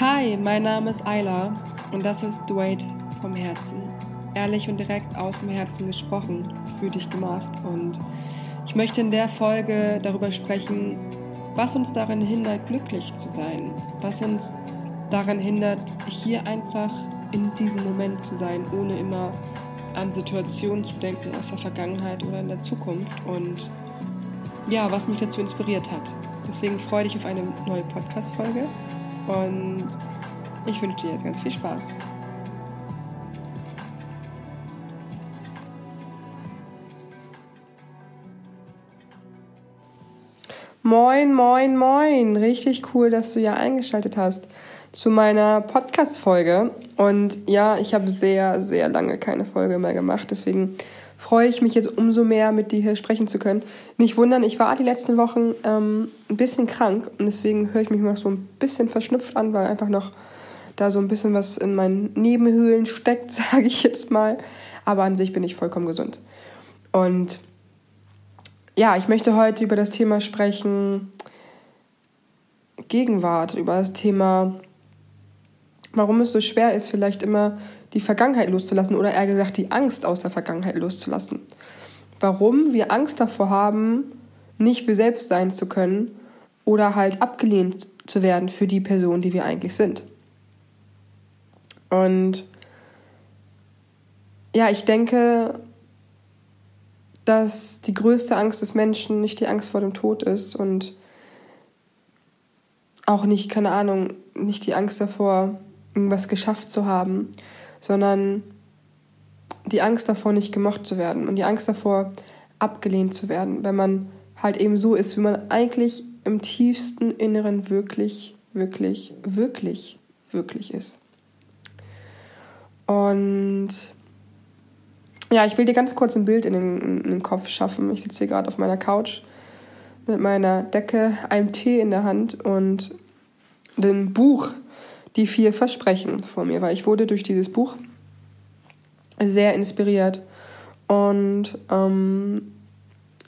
Hi, mein Name ist Ayla und das ist Dwight vom Herzen. Ehrlich und direkt aus dem Herzen gesprochen, für dich gemacht. Und ich möchte in der Folge darüber sprechen, was uns daran hindert, glücklich zu sein. Was uns daran hindert, hier einfach in diesem Moment zu sein, ohne immer an Situationen zu denken aus der Vergangenheit oder in der Zukunft. Und ja, was mich dazu inspiriert hat. Deswegen freue dich auf eine neue Podcast-Folge und ich wünsche dir jetzt ganz viel Spaß. Moin, moin, moin. Richtig cool, dass du ja eingeschaltet hast zu meiner Podcast-Folge. Und ja, ich habe sehr, sehr lange keine Folge mehr gemacht. Deswegen freue ich mich jetzt umso mehr, mit dir hier sprechen zu können. Nicht wundern, ich war die letzten Wochen ähm, ein bisschen krank und deswegen höre ich mich noch so ein bisschen verschnupft an, weil einfach noch da so ein bisschen was in meinen Nebenhöhlen steckt, sage ich jetzt mal. Aber an sich bin ich vollkommen gesund. Und ja, ich möchte heute über das Thema sprechen, Gegenwart, über das Thema, warum es so schwer ist, vielleicht immer die Vergangenheit loszulassen oder eher gesagt die Angst aus der Vergangenheit loszulassen. Warum wir Angst davor haben, nicht wir selbst sein zu können oder halt abgelehnt zu werden für die Person, die wir eigentlich sind. Und ja, ich denke, dass die größte Angst des Menschen nicht die Angst vor dem Tod ist und auch nicht, keine Ahnung, nicht die Angst davor, irgendwas geschafft zu haben, sondern die Angst davor, nicht gemocht zu werden und die Angst davor, abgelehnt zu werden, wenn man halt eben so ist, wie man eigentlich im tiefsten Inneren wirklich, wirklich, wirklich, wirklich ist. Und ja, ich will dir ganz kurz ein Bild in den, in den Kopf schaffen. Ich sitze hier gerade auf meiner Couch mit meiner Decke, einem Tee in der Hand und dem Buch die vier Versprechen vor mir, weil ich wurde durch dieses Buch sehr inspiriert und ähm,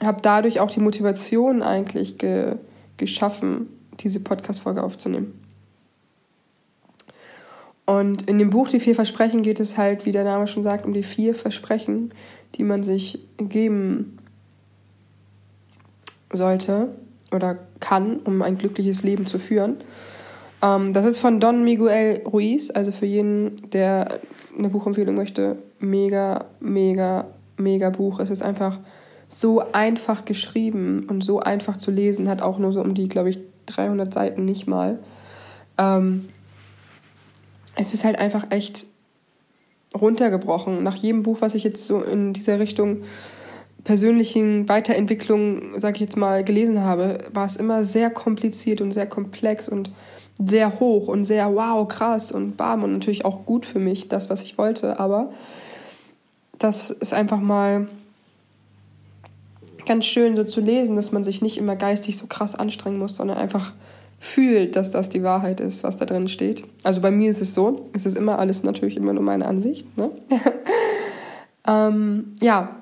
habe dadurch auch die Motivation eigentlich ge geschaffen, diese Podcast-Folge aufzunehmen. Und in dem Buch Die vier Versprechen geht es halt, wie der Name schon sagt, um die vier Versprechen, die man sich geben sollte oder kann, um ein glückliches Leben zu führen. Ähm, das ist von Don Miguel Ruiz, also für jeden, der eine Buchempfehlung möchte, mega, mega, mega Buch. Es ist einfach so einfach geschrieben und so einfach zu lesen, hat auch nur so um die, glaube ich, 300 Seiten nicht mal. Ähm, es ist halt einfach echt runtergebrochen. Nach jedem Buch, was ich jetzt so in dieser Richtung persönlichen Weiterentwicklung, sag ich jetzt mal, gelesen habe, war es immer sehr kompliziert und sehr komplex und sehr hoch und sehr wow, krass und bam und natürlich auch gut für mich, das, was ich wollte. Aber das ist einfach mal ganz schön so zu lesen, dass man sich nicht immer geistig so krass anstrengen muss, sondern einfach fühlt, dass das die Wahrheit ist, was da drin steht. Also bei mir ist es so, es ist immer alles natürlich immer nur meine Ansicht. Ne? ähm, ja,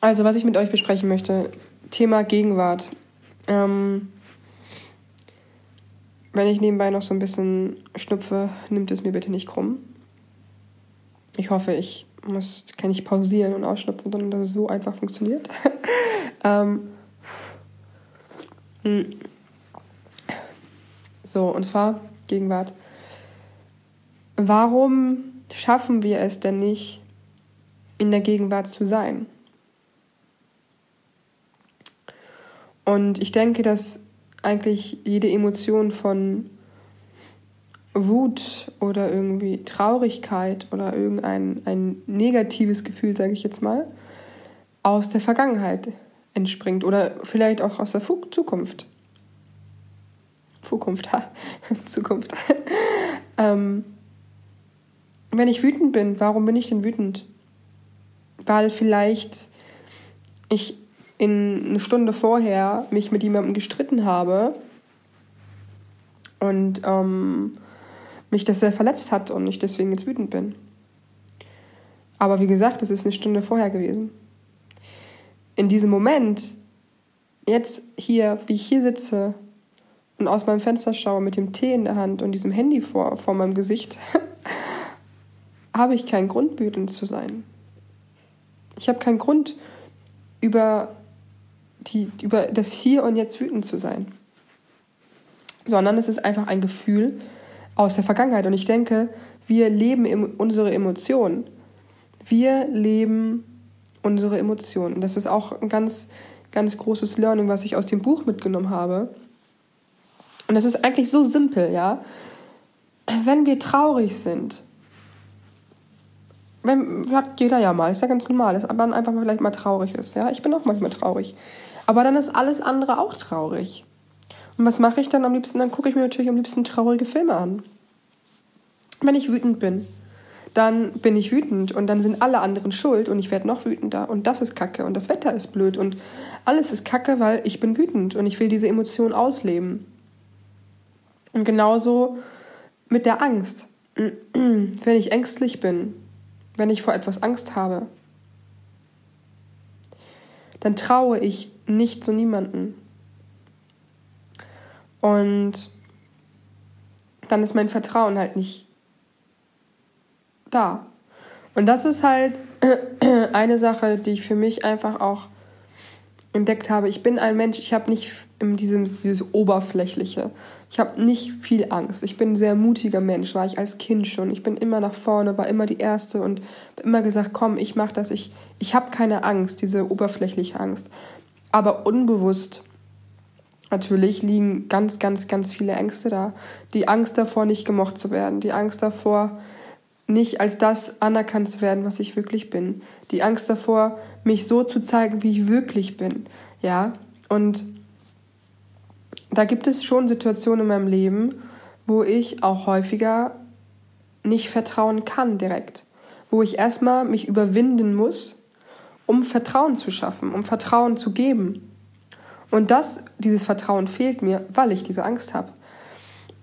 also was ich mit euch besprechen möchte, Thema Gegenwart. Ähm, wenn ich nebenbei noch so ein bisschen schnupfe, nimmt es mir bitte nicht krumm. Ich hoffe, ich muss, kann nicht pausieren und ausschnupfen, sondern dass es so einfach funktioniert. ähm, hm. so, und zwar Gegenwart. Warum schaffen wir es denn nicht, in der Gegenwart zu sein? Und ich denke, dass eigentlich jede Emotion von Wut oder irgendwie Traurigkeit oder irgendein ein negatives Gefühl, sage ich jetzt mal, aus der Vergangenheit entspringt oder vielleicht auch aus der Zukunft. Zukunft, ha, Zukunft. ähm, wenn ich wütend bin, warum bin ich denn wütend? Weil vielleicht ich in eine Stunde vorher mich mit jemandem gestritten habe und ähm, mich das sehr verletzt hat und ich deswegen jetzt wütend bin. Aber wie gesagt, es ist eine Stunde vorher gewesen. In diesem Moment, jetzt hier, wie ich hier sitze und aus meinem Fenster schaue mit dem Tee in der Hand und diesem Handy vor, vor meinem Gesicht, habe ich keinen Grund, wütend zu sein. Ich habe keinen Grund, über, die, über das Hier und Jetzt wütend zu sein. Sondern es ist einfach ein Gefühl aus der Vergangenheit. Und ich denke, wir leben unsere Emotionen. Wir leben unsere Emotionen. Das ist auch ein ganz, ganz großes Learning, was ich aus dem Buch mitgenommen habe. Und das ist eigentlich so simpel, ja. Wenn wir traurig sind, wenn, hat jeder ja mal, ist ja ganz normal, dass man einfach mal vielleicht mal traurig ist, ja. Ich bin auch manchmal traurig. Aber dann ist alles andere auch traurig. Und was mache ich dann am liebsten? Dann gucke ich mir natürlich am liebsten traurige Filme an. Wenn ich wütend bin, dann bin ich wütend und dann sind alle anderen schuld und ich werde noch wütender und das ist kacke und das Wetter ist blöd und alles ist kacke, weil ich bin wütend und ich will diese Emotion ausleben. Und genauso mit der Angst. Wenn ich ängstlich bin, wenn ich vor etwas Angst habe, dann traue ich nicht zu niemanden. Und dann ist mein Vertrauen halt nicht da. Und das ist halt eine Sache, die ich für mich einfach auch entdeckt habe. Ich bin ein Mensch, ich habe nicht dieses, dieses Oberflächliche. Ich habe nicht viel Angst. Ich bin ein sehr mutiger Mensch, war ich als Kind schon. Ich bin immer nach vorne, war immer die Erste und immer gesagt, komm, ich mache das. Ich, ich habe keine Angst, diese oberflächliche Angst. Aber unbewusst natürlich liegen ganz, ganz, ganz viele Ängste da. Die Angst davor, nicht gemocht zu werden. Die Angst davor, nicht als das anerkannt zu werden, was ich wirklich bin. Die Angst davor, mich so zu zeigen, wie ich wirklich bin. Ja, und da gibt es schon Situationen in meinem Leben, wo ich auch häufiger nicht vertrauen kann direkt. Wo ich erstmal mich überwinden muss, um Vertrauen zu schaffen, um Vertrauen zu geben. Und das, dieses Vertrauen fehlt mir, weil ich diese Angst habe.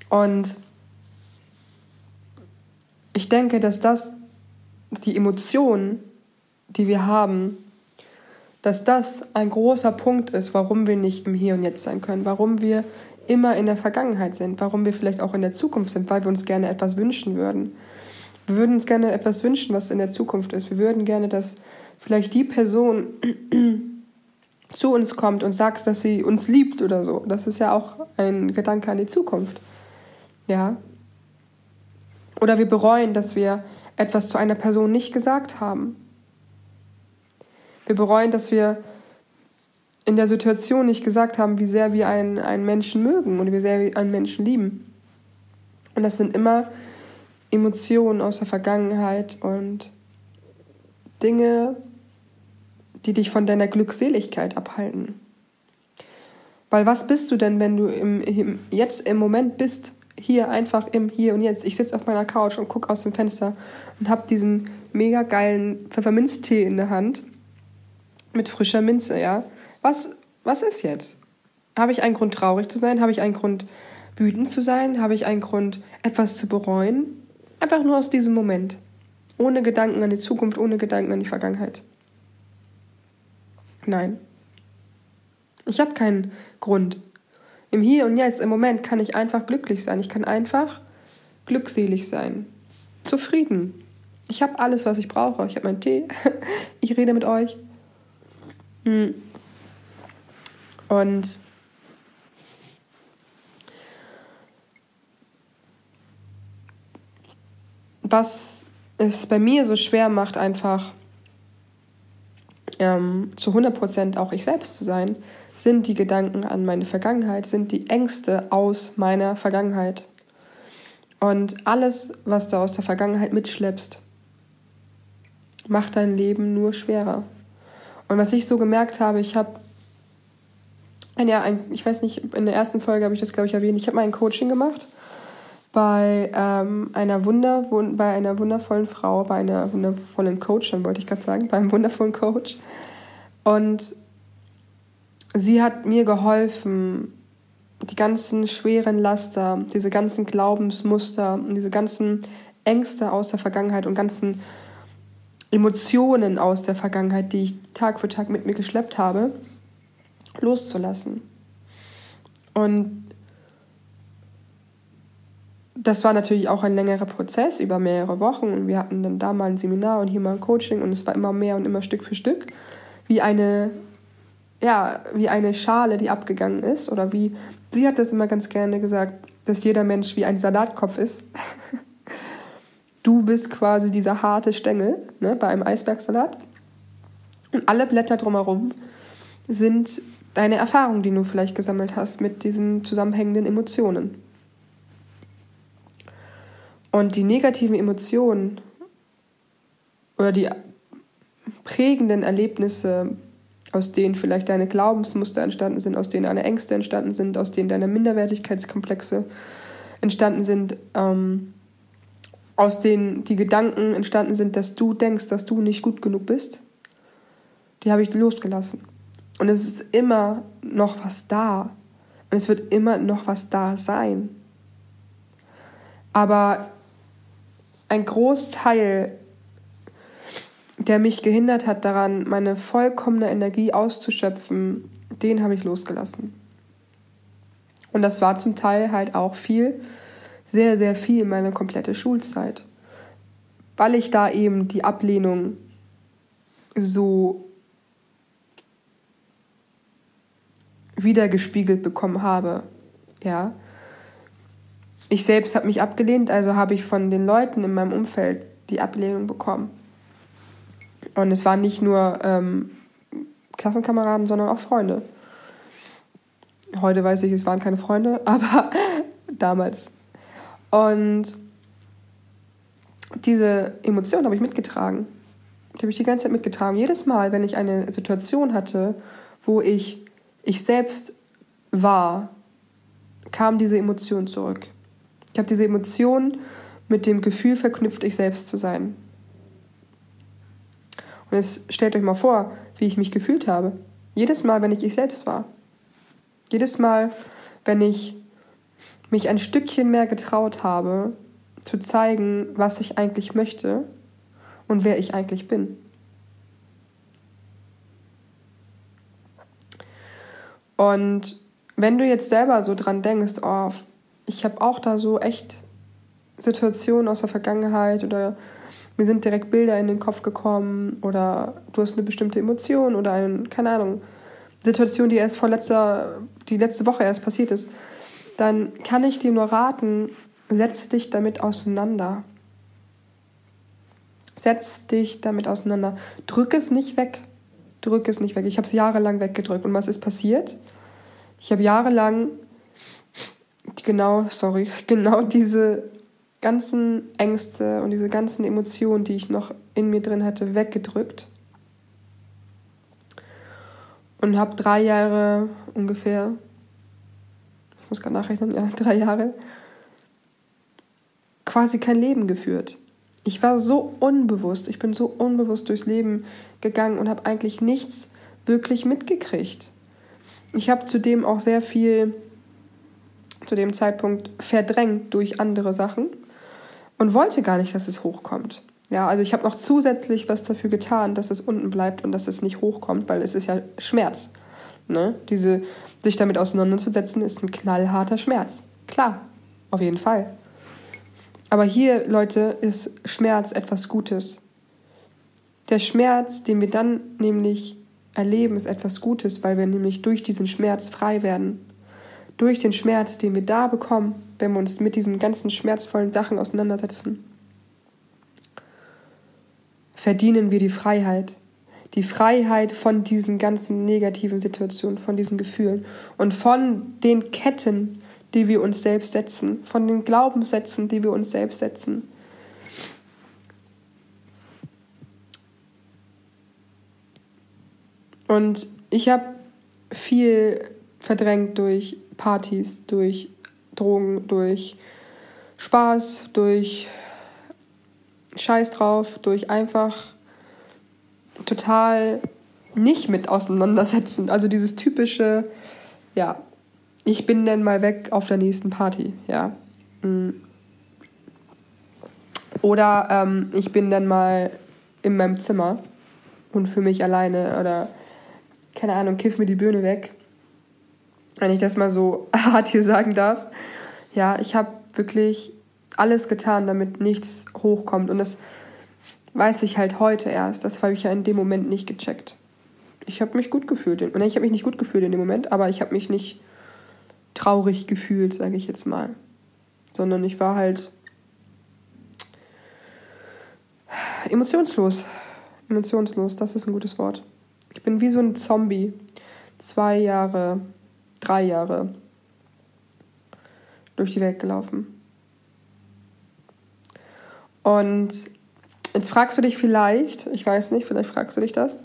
Und ich denke, dass das die Emotionen, die wir haben, dass das ein großer Punkt ist, warum wir nicht im Hier und Jetzt sein können, warum wir immer in der Vergangenheit sind, warum wir vielleicht auch in der Zukunft sind, weil wir uns gerne etwas wünschen würden. Wir würden uns gerne etwas wünschen, was in der Zukunft ist. Wir würden gerne, dass vielleicht die Person zu uns kommt und sagt, dass sie uns liebt oder so. Das ist ja auch ein Gedanke an die Zukunft. Ja, oder wir bereuen, dass wir etwas zu einer Person nicht gesagt haben. Wir bereuen, dass wir in der Situation nicht gesagt haben, wie sehr wir einen, einen Menschen mögen und wie sehr wir einen Menschen lieben. Und das sind immer Emotionen aus der Vergangenheit und Dinge, die dich von deiner Glückseligkeit abhalten. Weil was bist du denn, wenn du im, im, jetzt im Moment bist? hier einfach im Hier und Jetzt. Ich sitze auf meiner Couch und gucke aus dem Fenster und habe diesen mega geilen Pfefferminztee in der Hand mit frischer Minze, ja. Was, was ist jetzt? Habe ich einen Grund, traurig zu sein? Habe ich einen Grund, wütend zu sein? Habe ich einen Grund, etwas zu bereuen? Einfach nur aus diesem Moment. Ohne Gedanken an die Zukunft, ohne Gedanken an die Vergangenheit. Nein. Ich habe keinen Grund. Im Hier und Jetzt, im Moment kann ich einfach glücklich sein. Ich kann einfach glückselig sein. Zufrieden. Ich habe alles, was ich brauche. Ich habe meinen Tee. ich rede mit euch. Hm. Und was es bei mir so schwer macht, einfach ähm, zu 100% auch ich selbst zu sein, sind die Gedanken an meine Vergangenheit, sind die Ängste aus meiner Vergangenheit. Und alles, was du aus der Vergangenheit mitschleppst, macht dein Leben nur schwerer. Und was ich so gemerkt habe, ich habe, ja, ein, ich weiß nicht, in der ersten Folge habe ich das, glaube ich, erwähnt, ich habe mal ein Coaching gemacht bei ähm, einer Wunder, bei einer wundervollen Frau, bei einer wundervollen Coach, dann wollte ich gerade sagen, bei einem wundervollen Coach. Und sie hat mir geholfen, die ganzen schweren Laster, diese ganzen Glaubensmuster, diese ganzen Ängste aus der Vergangenheit und ganzen Emotionen aus der Vergangenheit, die ich Tag für Tag mit mir geschleppt habe, loszulassen. Und das war natürlich auch ein längerer Prozess über mehrere Wochen und wir hatten dann da mal ein Seminar und hier mal ein Coaching und es war immer mehr und immer Stück für Stück, wie eine, ja, wie eine Schale, die abgegangen ist oder wie, sie hat das immer ganz gerne gesagt, dass jeder Mensch wie ein Salatkopf ist. du bist quasi dieser harte Stängel ne, bei einem Eisbergsalat und alle Blätter drumherum sind deine Erfahrungen, die du vielleicht gesammelt hast mit diesen zusammenhängenden Emotionen. Und die negativen Emotionen oder die prägenden Erlebnisse, aus denen vielleicht deine Glaubensmuster entstanden sind, aus denen deine Ängste entstanden sind, aus denen deine Minderwertigkeitskomplexe entstanden sind, ähm, aus denen die Gedanken entstanden sind, dass du denkst, dass du nicht gut genug bist, die habe ich losgelassen. Und es ist immer noch was da. Und es wird immer noch was da sein. Aber ein Großteil, der mich gehindert hat daran, meine vollkommene Energie auszuschöpfen, den habe ich losgelassen. Und das war zum Teil halt auch viel, sehr, sehr viel meine komplette Schulzeit. Weil ich da eben die Ablehnung so wiedergespiegelt bekommen habe. Ja. Ich selbst habe mich abgelehnt, also habe ich von den Leuten in meinem Umfeld die Ablehnung bekommen. Und es waren nicht nur ähm, Klassenkameraden, sondern auch Freunde. Heute weiß ich, es waren keine Freunde, aber damals. Und diese Emotion habe ich mitgetragen. Die habe ich die ganze Zeit mitgetragen. Jedes Mal, wenn ich eine Situation hatte, wo ich ich selbst war, kam diese Emotion zurück. Habe diese Emotion mit dem Gefühl verknüpft, ich selbst zu sein. Und jetzt stellt euch mal vor, wie ich mich gefühlt habe. Jedes Mal, wenn ich ich selbst war. Jedes Mal, wenn ich mich ein Stückchen mehr getraut habe, zu zeigen, was ich eigentlich möchte und wer ich eigentlich bin. Und wenn du jetzt selber so dran denkst, oh, ich habe auch da so echt Situationen aus der Vergangenheit oder mir sind direkt Bilder in den Kopf gekommen oder du hast eine bestimmte Emotion oder eine, keine Ahnung, Situation, die erst vor letzter, die letzte Woche erst passiert ist, dann kann ich dir nur raten, setz dich damit auseinander. Setz dich damit auseinander. Drück es nicht weg drücke es nicht weg. Ich habe es jahrelang weggedrückt. Und was ist passiert? Ich habe jahrelang genau, sorry, genau diese ganzen Ängste und diese ganzen Emotionen, die ich noch in mir drin hatte, weggedrückt. Und habe drei Jahre ungefähr, ich muss gerade nachrechnen, ja, drei Jahre, quasi kein Leben geführt. Ich war so unbewusst, ich bin so unbewusst durchs Leben gegangen und habe eigentlich nichts wirklich mitgekriegt. Ich habe zudem auch sehr viel zu dem Zeitpunkt verdrängt durch andere Sachen und wollte gar nicht, dass es hochkommt. Ja, also ich habe noch zusätzlich was dafür getan, dass es unten bleibt und dass es nicht hochkommt, weil es ist ja Schmerz. Ne? Diese, sich damit auseinanderzusetzen, ist ein knallharter Schmerz. Klar, auf jeden Fall. Aber hier, Leute, ist Schmerz etwas Gutes. Der Schmerz, den wir dann nämlich erleben, ist etwas Gutes, weil wir nämlich durch diesen Schmerz frei werden. Durch den Schmerz, den wir da bekommen, wenn wir uns mit diesen ganzen schmerzvollen Sachen auseinandersetzen, verdienen wir die Freiheit. Die Freiheit von diesen ganzen negativen Situationen, von diesen Gefühlen und von den Ketten, die wir uns selbst setzen, von den Glaubenssätzen, die wir uns selbst setzen. Und ich habe viel verdrängt durch Partys, durch Drogen, durch Spaß, durch Scheiß drauf, durch einfach total nicht mit auseinandersetzen. Also dieses typische, ja, ich bin dann mal weg auf der nächsten Party, ja. Mm. Oder ähm, ich bin dann mal in meinem Zimmer und für mich alleine oder keine Ahnung, kiff mir die Birne weg. Wenn ich das mal so hart hier sagen darf. Ja, ich habe wirklich alles getan, damit nichts hochkommt. Und das weiß ich halt heute erst. Das habe ich ja in dem Moment nicht gecheckt. Ich habe mich gut gefühlt. Und ich habe mich nicht gut gefühlt in dem Moment, aber ich habe mich nicht traurig gefühlt, sage ich jetzt mal. Sondern ich war halt emotionslos. Emotionslos, das ist ein gutes Wort. Ich bin wie so ein Zombie. Zwei Jahre, drei Jahre durch die Welt gelaufen. Und jetzt fragst du dich vielleicht, ich weiß nicht, vielleicht fragst du dich das,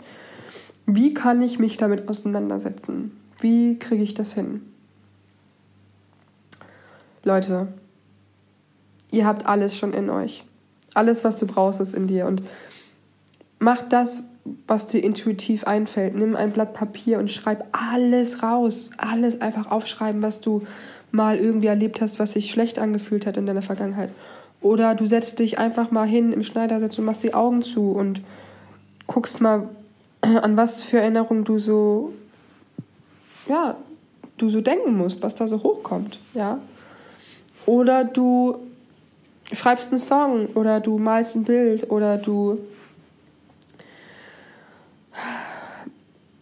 wie kann ich mich damit auseinandersetzen? Wie kriege ich das hin? Leute, ihr habt alles schon in euch. Alles, was du brauchst, ist in dir. Und mach das, was dir intuitiv einfällt. Nimm ein Blatt Papier und schreib alles raus. Alles einfach aufschreiben, was du mal irgendwie erlebt hast, was sich schlecht angefühlt hat in deiner Vergangenheit. Oder du setzt dich einfach mal hin im Schneidersitz und machst die Augen zu und guckst mal, an was für Erinnerungen du so, ja, du so denken musst, was da so hochkommt, ja. Oder du schreibst einen Song oder du malst ein Bild oder du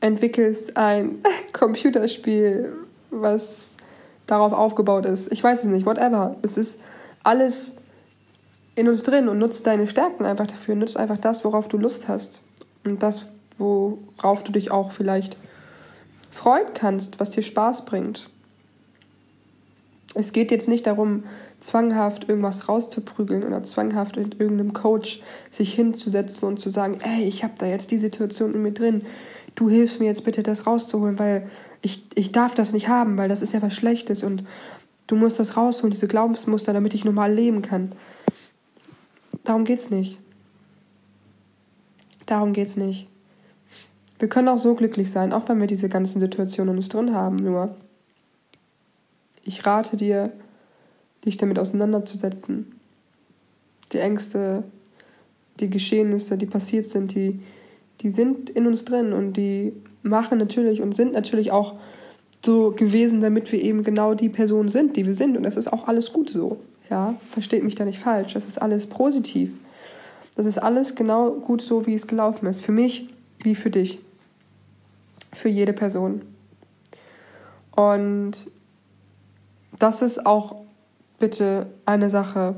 entwickelst ein Computerspiel, was darauf aufgebaut ist. Ich weiß es nicht, whatever. Es ist alles in uns drin und nutzt deine Stärken einfach dafür. Nutzt einfach das, worauf du Lust hast. Und das, worauf du dich auch vielleicht freuen kannst, was dir Spaß bringt. Es geht jetzt nicht darum, zwanghaft irgendwas rauszuprügeln oder zwanghaft in irgendeinem Coach sich hinzusetzen und zu sagen, ey, ich habe da jetzt die Situation in mir drin, du hilfst mir jetzt bitte, das rauszuholen, weil ich, ich darf das nicht haben, weil das ist ja was Schlechtes und du musst das rausholen, diese Glaubensmuster, damit ich normal leben kann. Darum geht's nicht. Darum geht's nicht. Wir können auch so glücklich sein, auch wenn wir diese ganzen Situationen uns drin haben, nur ich rate dir, dich damit auseinanderzusetzen. Die Ängste, die Geschehnisse, die passiert sind, die, die sind in uns drin und die machen natürlich und sind natürlich auch so gewesen, damit wir eben genau die Person sind, die wir sind. Und das ist auch alles gut so. Ja, versteht mich da nicht falsch. Das ist alles positiv. Das ist alles genau gut so, wie es gelaufen ist. Für mich wie für dich. Für jede Person. Und das ist auch bitte eine Sache.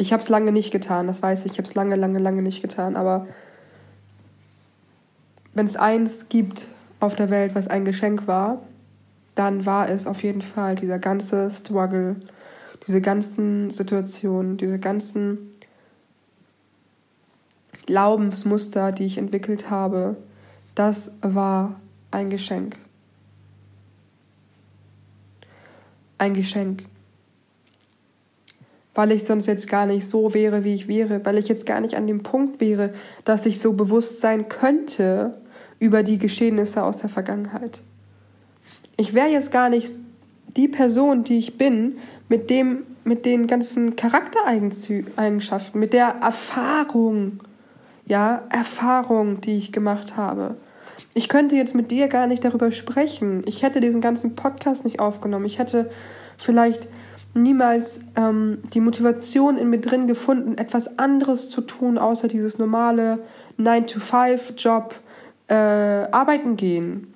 Ich habe es lange nicht getan, das weiß ich. Ich habe es lange, lange, lange nicht getan. Aber wenn es eins gibt auf der Welt, was ein Geschenk war, dann war es auf jeden Fall dieser ganze Struggle, diese ganzen Situationen, diese ganzen Glaubensmuster, die ich entwickelt habe, das war ein Geschenk. ein Geschenk. Weil ich sonst jetzt gar nicht so wäre, wie ich wäre, weil ich jetzt gar nicht an dem Punkt wäre, dass ich so bewusst sein könnte über die Geschehnisse aus der Vergangenheit. Ich wäre jetzt gar nicht die Person, die ich bin, mit dem, mit den ganzen Charaktereigenschaften, mit der Erfahrung, ja, Erfahrung, die ich gemacht habe. Ich könnte jetzt mit dir gar nicht darüber sprechen. Ich hätte diesen ganzen Podcast nicht aufgenommen. Ich hätte vielleicht niemals ähm, die Motivation in mir drin gefunden, etwas anderes zu tun, außer dieses normale 9-to-5-Job, äh, arbeiten gehen.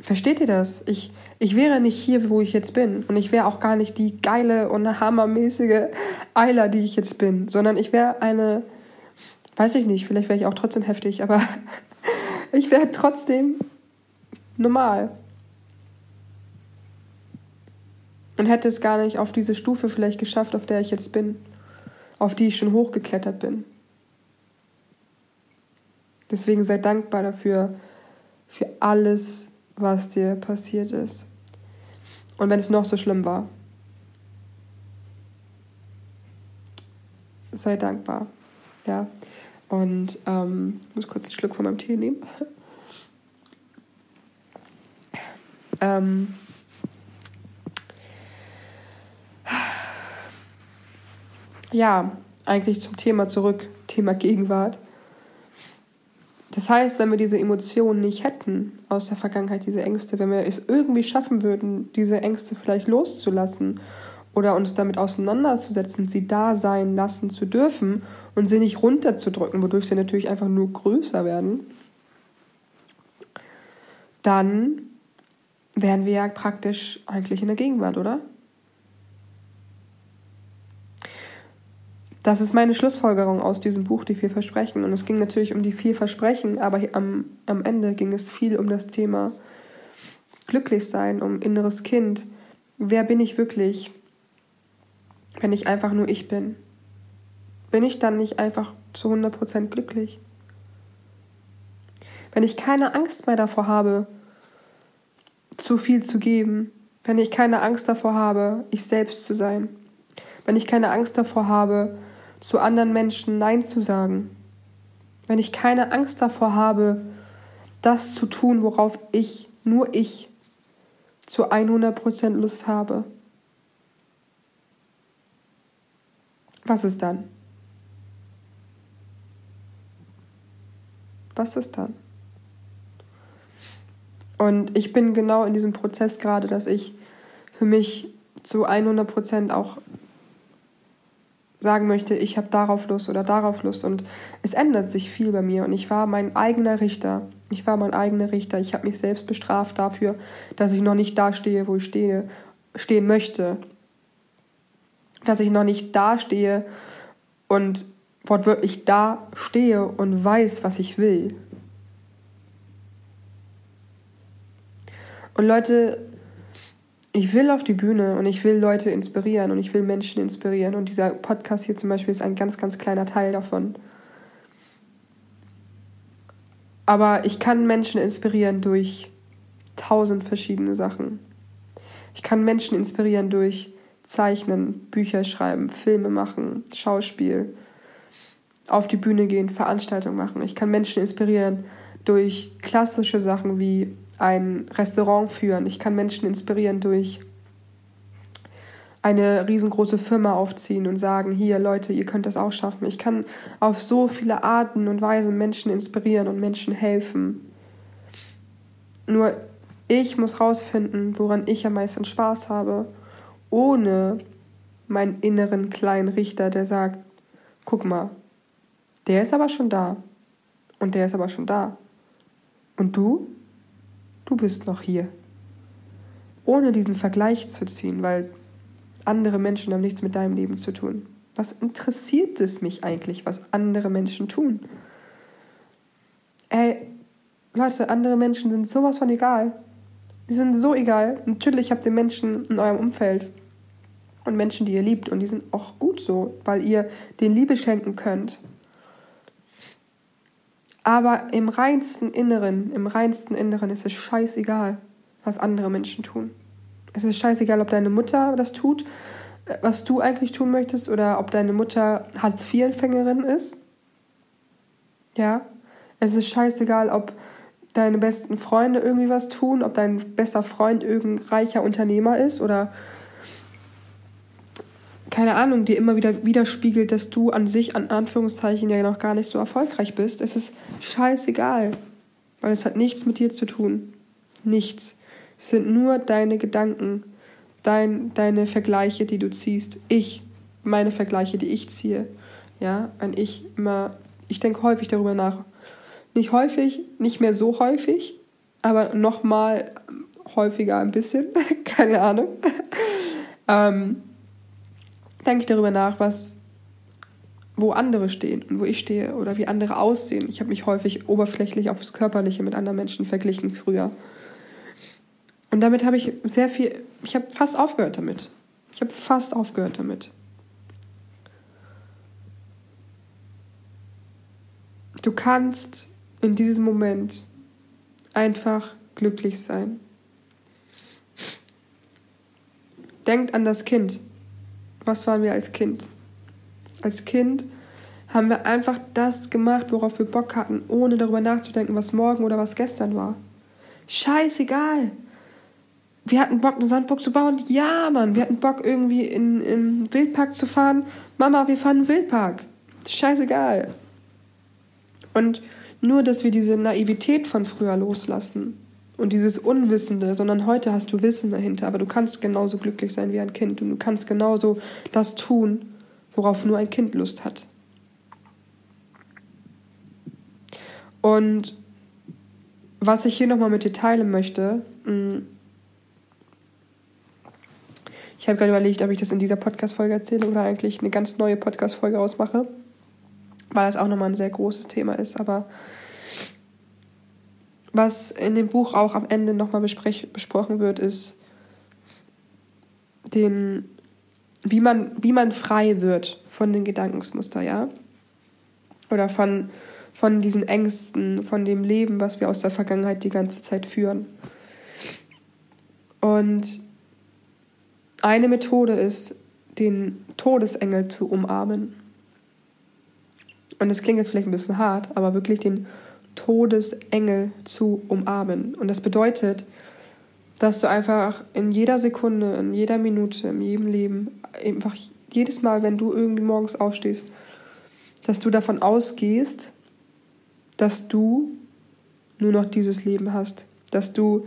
Versteht ihr das? Ich, ich wäre nicht hier, wo ich jetzt bin. Und ich wäre auch gar nicht die geile und hammermäßige Eiler, die ich jetzt bin. Sondern ich wäre eine Weiß ich nicht, vielleicht wäre ich auch trotzdem heftig, aber ich wäre trotzdem normal. Und hätte es gar nicht auf diese Stufe vielleicht geschafft, auf der ich jetzt bin, auf die ich schon hochgeklettert bin. Deswegen sei dankbar dafür, für alles, was dir passiert ist. Und wenn es noch so schlimm war, sei dankbar. Ja. Und ähm, ich muss kurz einen Schluck von meinem Tee nehmen. ähm, ja, eigentlich zum Thema zurück, Thema Gegenwart. Das heißt, wenn wir diese Emotionen nicht hätten aus der Vergangenheit, diese Ängste, wenn wir es irgendwie schaffen würden, diese Ängste vielleicht loszulassen oder uns damit auseinanderzusetzen, sie da sein lassen zu dürfen und sie nicht runterzudrücken, wodurch sie natürlich einfach nur größer werden, dann wären wir ja praktisch eigentlich in der Gegenwart, oder? Das ist meine Schlussfolgerung aus diesem Buch, die vier Versprechen. Und es ging natürlich um die vier Versprechen, aber am, am Ende ging es viel um das Thema Glücklichsein, um inneres Kind. Wer bin ich wirklich, wenn ich einfach nur ich bin? Bin ich dann nicht einfach zu 100% glücklich? Wenn ich keine Angst mehr davor habe, zu viel zu geben, wenn ich keine Angst davor habe, ich selbst zu sein, wenn ich keine Angst davor habe, zu anderen Menschen Nein zu sagen, wenn ich keine Angst davor habe, das zu tun, worauf ich, nur ich, zu 100% Lust habe. Was ist dann? Was ist dann? Und ich bin genau in diesem Prozess gerade, dass ich für mich zu 100% auch sagen möchte, ich habe darauf Lust oder darauf Lust. Und es ändert sich viel bei mir. Und ich war mein eigener Richter. Ich war mein eigener Richter. Ich habe mich selbst bestraft dafür, dass ich noch nicht da stehe, wo ich stehe, stehen möchte. Dass ich noch nicht da stehe und wortwörtlich da stehe und weiß, was ich will. Und Leute, ich will auf die Bühne und ich will Leute inspirieren und ich will Menschen inspirieren. Und dieser Podcast hier zum Beispiel ist ein ganz, ganz kleiner Teil davon. Aber ich kann Menschen inspirieren durch tausend verschiedene Sachen. Ich kann Menschen inspirieren durch Zeichnen, Bücher schreiben, Filme machen, Schauspiel, auf die Bühne gehen, Veranstaltungen machen. Ich kann Menschen inspirieren durch klassische Sachen wie ein Restaurant führen. Ich kann Menschen inspirieren durch eine riesengroße Firma aufziehen und sagen, hier Leute, ihr könnt das auch schaffen. Ich kann auf so viele Arten und Weisen Menschen inspirieren und Menschen helfen. Nur ich muss rausfinden, woran ich am meisten Spaß habe, ohne meinen inneren kleinen Richter, der sagt, guck mal, der ist aber schon da und der ist aber schon da. Und du? Du bist noch hier. Ohne diesen Vergleich zu ziehen, weil andere Menschen haben nichts mit deinem Leben zu tun. Was interessiert es mich eigentlich, was andere Menschen tun? Ey, Leute, andere Menschen sind sowas von egal. Die sind so egal. Natürlich habt ihr Menschen in eurem Umfeld und Menschen, die ihr liebt und die sind auch gut so, weil ihr den Liebe schenken könnt. Aber im reinsten Inneren, im reinsten Inneren ist es scheißegal, was andere Menschen tun. Es ist scheißegal, ob deine Mutter das tut, äh, was du eigentlich tun möchtest, oder ob deine Mutter Hartz-IV-Empfängerin ist. Ja. Es ist scheißegal, ob deine besten Freunde irgendwie was tun, ob dein bester Freund irgendein reicher Unternehmer ist oder keine Ahnung, dir immer wieder widerspiegelt, dass du an sich, an Anführungszeichen, ja noch gar nicht so erfolgreich bist. Es ist scheißegal, weil es hat nichts mit dir zu tun. Nichts. Es sind nur deine Gedanken, dein, deine Vergleiche, die du ziehst. Ich, meine Vergleiche, die ich ziehe. Ja, ein Ich immer, ich denke häufig darüber nach. Nicht häufig, nicht mehr so häufig, aber nochmal häufiger ein bisschen. Keine Ahnung. ähm, denke ich darüber nach, was, wo andere stehen und wo ich stehe oder wie andere aussehen. Ich habe mich häufig oberflächlich aufs Körperliche mit anderen Menschen verglichen früher. Und damit habe ich sehr viel, ich habe fast aufgehört damit. Ich habe fast aufgehört damit. Du kannst in diesem Moment einfach glücklich sein. Denkt an das Kind, was waren wir als Kind? Als Kind haben wir einfach das gemacht, worauf wir Bock hatten, ohne darüber nachzudenken, was morgen oder was gestern war. Scheißegal. Wir hatten Bock, eine Sandburg zu bauen. Ja, Mann. Wir hatten Bock, irgendwie in, in Wildpark zu fahren. Mama, wir fahren in Wildpark. Scheißegal. Und Nur, dass wir diese Naivität von früher loslassen und dieses Unwissende, sondern heute hast du Wissen dahinter, aber du kannst genauso glücklich sein wie ein Kind und du kannst genauso das tun, worauf nur ein Kind Lust hat. Und was ich hier nochmal mit dir teilen möchte, mm, ich habe gerade überlegt, ob ich das in dieser Podcast-Folge erzähle oder eigentlich eine ganz neue Podcast-Folge ausmache, weil das auch nochmal ein sehr großes Thema ist. Aber was in dem Buch auch am Ende nochmal besprochen wird, ist, den, wie, man, wie man frei wird von den Gedankensmuster, ja? Oder von, von diesen Ängsten, von dem Leben, was wir aus der Vergangenheit die ganze Zeit führen. Und eine Methode ist, den Todesengel zu umarmen. Und das klingt jetzt vielleicht ein bisschen hart, aber wirklich den Todesengel zu umarmen. Und das bedeutet, dass du einfach in jeder Sekunde, in jeder Minute, in jedem Leben, einfach jedes Mal, wenn du irgendwie morgens aufstehst, dass du davon ausgehst, dass du nur noch dieses Leben hast. Dass du,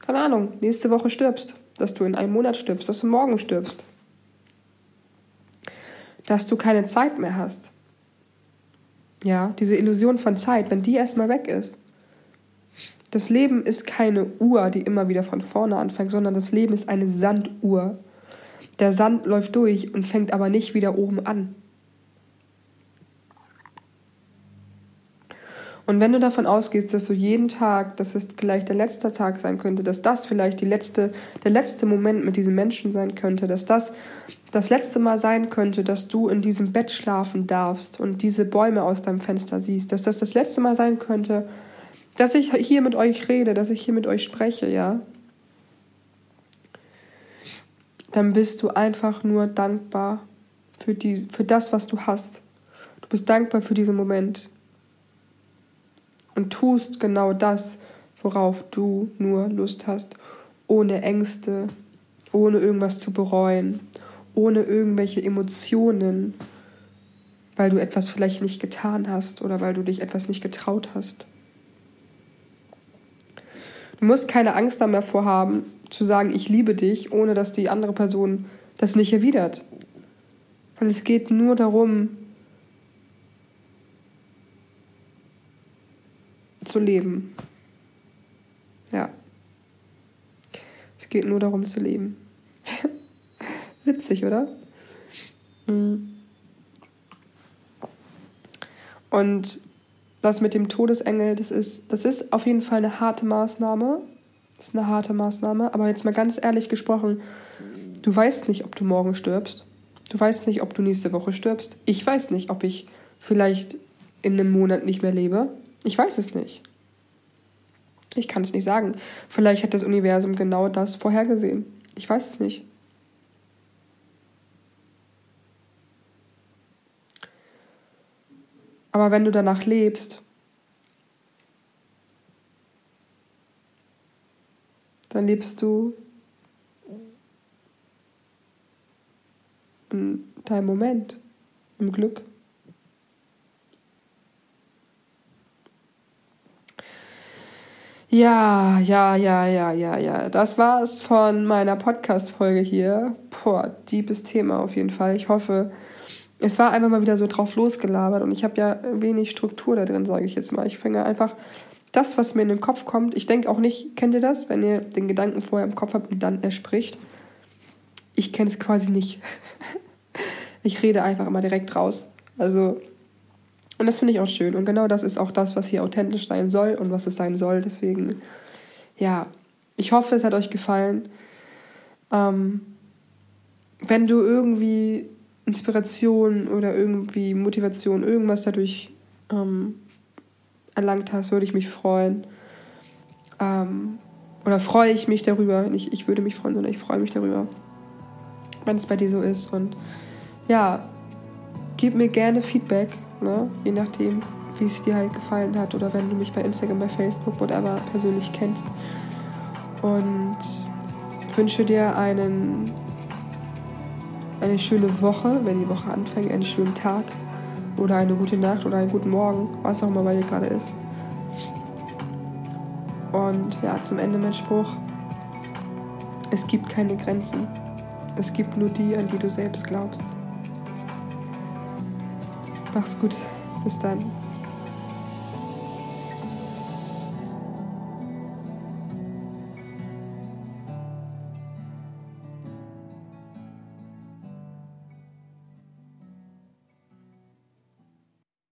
keine Ahnung, nächste Woche stirbst. Dass du in einem Monat stirbst, dass du morgen stirbst. Dass du keine Zeit mehr hast. Ja, diese Illusion von Zeit, wenn die erstmal weg ist. Das Leben ist keine Uhr, die immer wieder von vorne anfängt, sondern das Leben ist eine Sanduhr. Der Sand läuft durch und fängt aber nicht wieder oben an. Und wenn du davon ausgehst, dass du jeden Tag, dass es vielleicht der letzte Tag sein könnte, dass das vielleicht die letzte, der letzte Moment mit diesem Menschen sein könnte, dass das das letzte Mal sein könnte, dass du in diesem Bett schlafen darfst und diese Bäume aus deinem Fenster siehst, dass das das letzte Mal sein könnte, dass ich hier mit euch rede, dass ich hier mit euch spreche, ja, dann bist du einfach nur dankbar für, die, für das, was du hast. Du bist dankbar für diesen Moment und tust genau das, worauf du nur Lust hast, ohne Ängste, ohne irgendwas zu bereuen, ohne irgendwelche Emotionen, weil du etwas vielleicht nicht getan hast oder weil du dich etwas nicht getraut hast. Du musst keine Angst davor haben, zu sagen, ich liebe dich, ohne dass die andere Person das nicht erwidert. Weil es geht nur darum, zu leben. Ja. Es geht nur darum zu leben. Witzig, oder? Mhm. Und das mit dem Todesengel, das ist, das ist auf jeden Fall eine harte Maßnahme. Das ist eine harte Maßnahme. Aber jetzt mal ganz ehrlich gesprochen, du weißt nicht, ob du morgen stirbst. Du weißt nicht, ob du nächste Woche stirbst. Ich weiß nicht, ob ich vielleicht in einem Monat nicht mehr lebe. Ich weiß es nicht. Ich kann es nicht sagen. Vielleicht hat das Universum genau das vorhergesehen. Ich weiß es nicht. Aber wenn du danach lebst, dann lebst du in deinem Moment, im Glück. Ja, ja, ja, ja, ja, ja. Das war's von meiner Podcast-Folge hier. Boah, deepes Thema auf jeden Fall. Ich hoffe, es war einfach mal wieder so drauf losgelabert und ich habe ja wenig Struktur da drin, sage ich jetzt mal. Ich fange einfach das, was mir in den Kopf kommt. Ich denke auch nicht, kennt ihr das, wenn ihr den Gedanken vorher im Kopf habt und dann er spricht? Ich kenne es quasi nicht. ich rede einfach immer direkt raus. Also und das finde ich auch schön. Und genau das ist auch das, was hier authentisch sein soll und was es sein soll. Deswegen, ja, ich hoffe, es hat euch gefallen. Ähm, wenn du irgendwie Inspiration oder irgendwie Motivation, irgendwas dadurch ähm, erlangt hast, würde ich mich freuen. Ähm, oder freue ich mich darüber. Nicht ich würde mich freuen, sondern ich freue mich darüber, wenn es bei dir so ist. Und ja, gib mir gerne Feedback ne? je nachdem, wie es dir halt gefallen hat oder wenn du mich bei Instagram, bei Facebook, whatever persönlich kennst. Und wünsche dir einen, eine schöne Woche, wenn die Woche anfängt, einen schönen Tag oder eine gute Nacht oder einen guten Morgen, was auch immer bei dir gerade ist. Und ja, zum Ende mein Spruch. Es gibt keine Grenzen. Es gibt nur die, an die du selbst glaubst. Mach's gut. Bis dann.